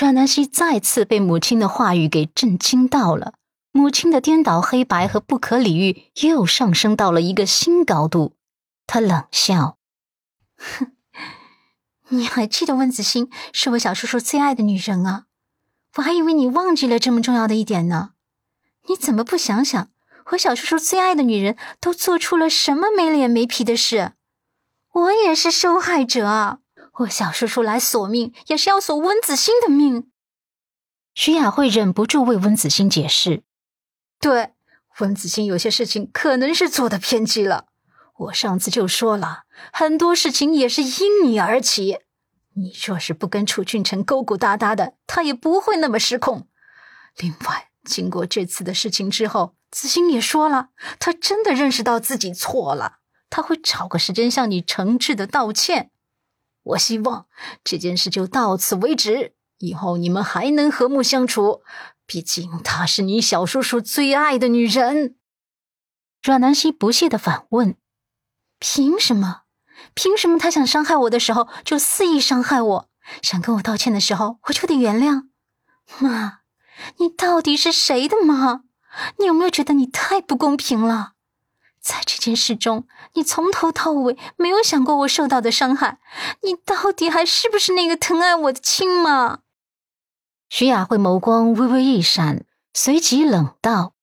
阮南希再次被母亲的话语给震惊到了，母亲的颠倒黑白和不可理喻又上升到了一个新高度。她冷笑：“哼，你还记得温子欣是我小叔叔最爱的女人啊？我还以为你忘记了这么重要的一点呢。你怎么不想想，我小叔叔最爱的女人都做出了什么没脸没皮的事？我也是受害者。”我小叔叔来索命，也是要索温子欣的命。徐雅慧忍不住为温子欣解释：“对，温子欣有些事情可能是做的偏激了。我上次就说了，很多事情也是因你而起。你若是不跟楚俊辰勾勾搭搭的，他也不会那么失控。另外，经过这次的事情之后，子欣也说了，他真的认识到自己错了，他会找个时间向你诚挚的道歉。”我希望这件事就到此为止，以后你们还能和睦相处。毕竟她是你小叔叔最爱的女人。阮南希不屑的反问：“凭什么？凭什么他想伤害我的时候就肆意伤害我，想跟我道歉的时候我就得原谅？妈，你到底是谁的妈？你有没有觉得你太不公平了？”在这件事中，你从头到尾没有想过我受到的伤害，你到底还是不是那个疼爱我的亲妈？徐雅慧眸光微微一闪，随即冷道：“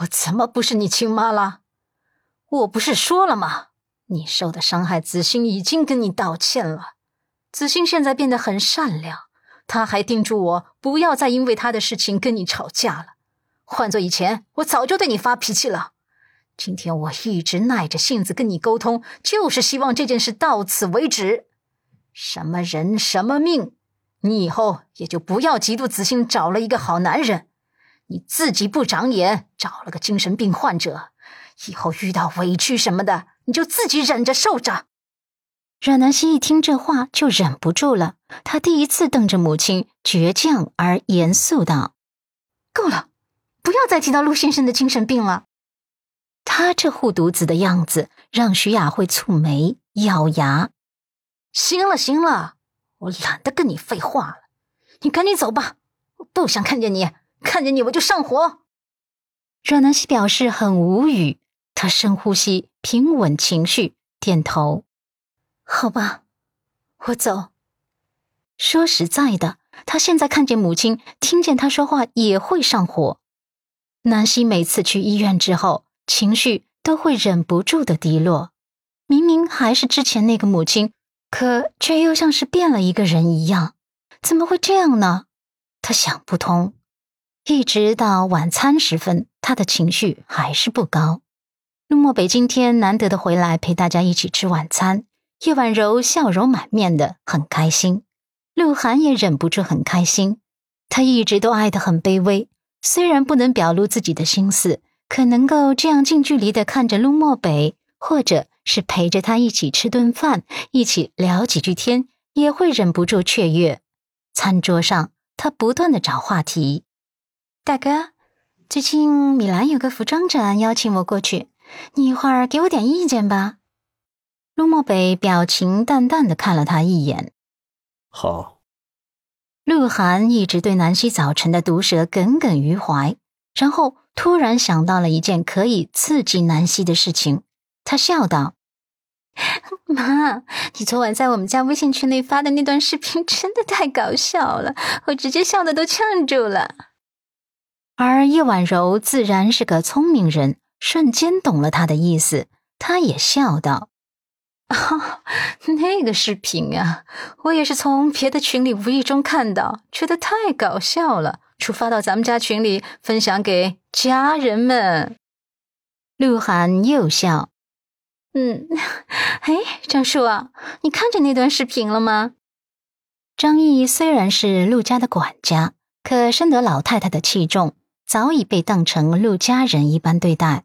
我怎么不是你亲妈了？我不是说了吗？你受的伤害，子欣已经跟你道歉了。子欣现在变得很善良，他还叮嘱我不要再因为他的事情跟你吵架了。换做以前，我早就对你发脾气了。”今天我一直耐着性子跟你沟通，就是希望这件事到此为止。什么人什么命，你以后也就不要嫉妒子欣找了一个好男人，你自己不长眼，找了个精神病患者，以后遇到委屈什么的，你就自己忍着受着。阮南希一听这话就忍不住了，她第一次瞪着母亲，倔强而严肃道：“够了，不要再提到陆先生的精神病了。”他这护犊子的样子，让徐雅慧蹙眉咬牙。行了行了，我懒得跟你废话了，你赶紧走吧，我不想看见你，看见你我就上火。阮南希表示很无语，他深呼吸，平稳情绪，点头。好吧，我走。说实在的，他现在看见母亲，听见他说话也会上火。南希每次去医院之后。情绪都会忍不住的低落，明明还是之前那个母亲，可却又像是变了一个人一样，怎么会这样呢？他想不通。一直到晚餐时分，他的情绪还是不高。陆漠北今天难得的回来陪大家一起吃晚餐，叶婉柔笑容满面的很开心，鹿晗也忍不住很开心。他一直都爱得很卑微，虽然不能表露自己的心思。可能够这样近距离的看着陆漠北，或者是陪着他一起吃顿饭，一起聊几句天，也会忍不住雀跃。餐桌上，他不断的找话题。大哥，最近米兰有个服装展，邀请我过去，你一会儿给我点意见吧。陆漠北表情淡淡的看了他一眼。好。鹿晗一直对南希早晨的毒舌耿耿于怀，然后。突然想到了一件可以刺激南希的事情，他笑道：“妈，你昨晚在我们家微信群里发的那段视频真的太搞笑了，我直接笑的都呛住了。”而叶婉柔自然是个聪明人，瞬间懂了他的意思，他也笑道：“啊，那个视频啊，我也是从别的群里无意中看到，觉得太搞笑了。”出发到咱们家群里分享给家人们。鹿晗又笑，嗯，哎，张叔啊，你看着那段视频了吗？张毅虽然是陆家的管家，可深得老太太的器重，早已被当成陆家人一般对待。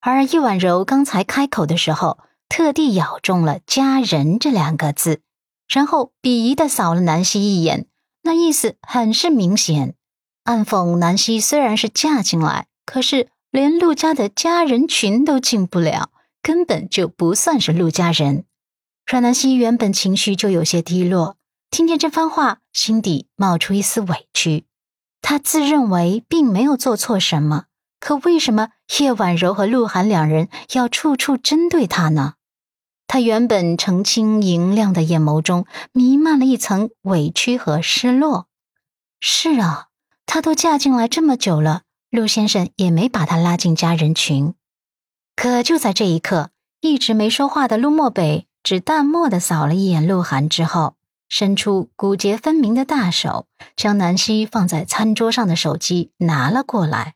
而易婉柔刚才开口的时候，特地咬中了“家人”这两个字，然后鄙夷的扫了南希一眼，那意思很是明显。暗讽南希虽然是嫁进来，可是连陆家的家人群都进不了，根本就不算是陆家人。阮南希原本情绪就有些低落，听见这番话，心底冒出一丝委屈。他自认为并没有做错什么，可为什么叶婉柔和鹿晗两人要处处针对他呢？他原本澄清莹亮的眼眸中弥漫了一层委屈和失落。是啊，她都嫁进来这么久了，陆先生也没把她拉进家人群。可就在这一刻，一直没说话的陆漠北只淡漠的扫了一眼鹿晗之后。伸出骨节分明的大手，将南希放在餐桌上的手机拿了过来。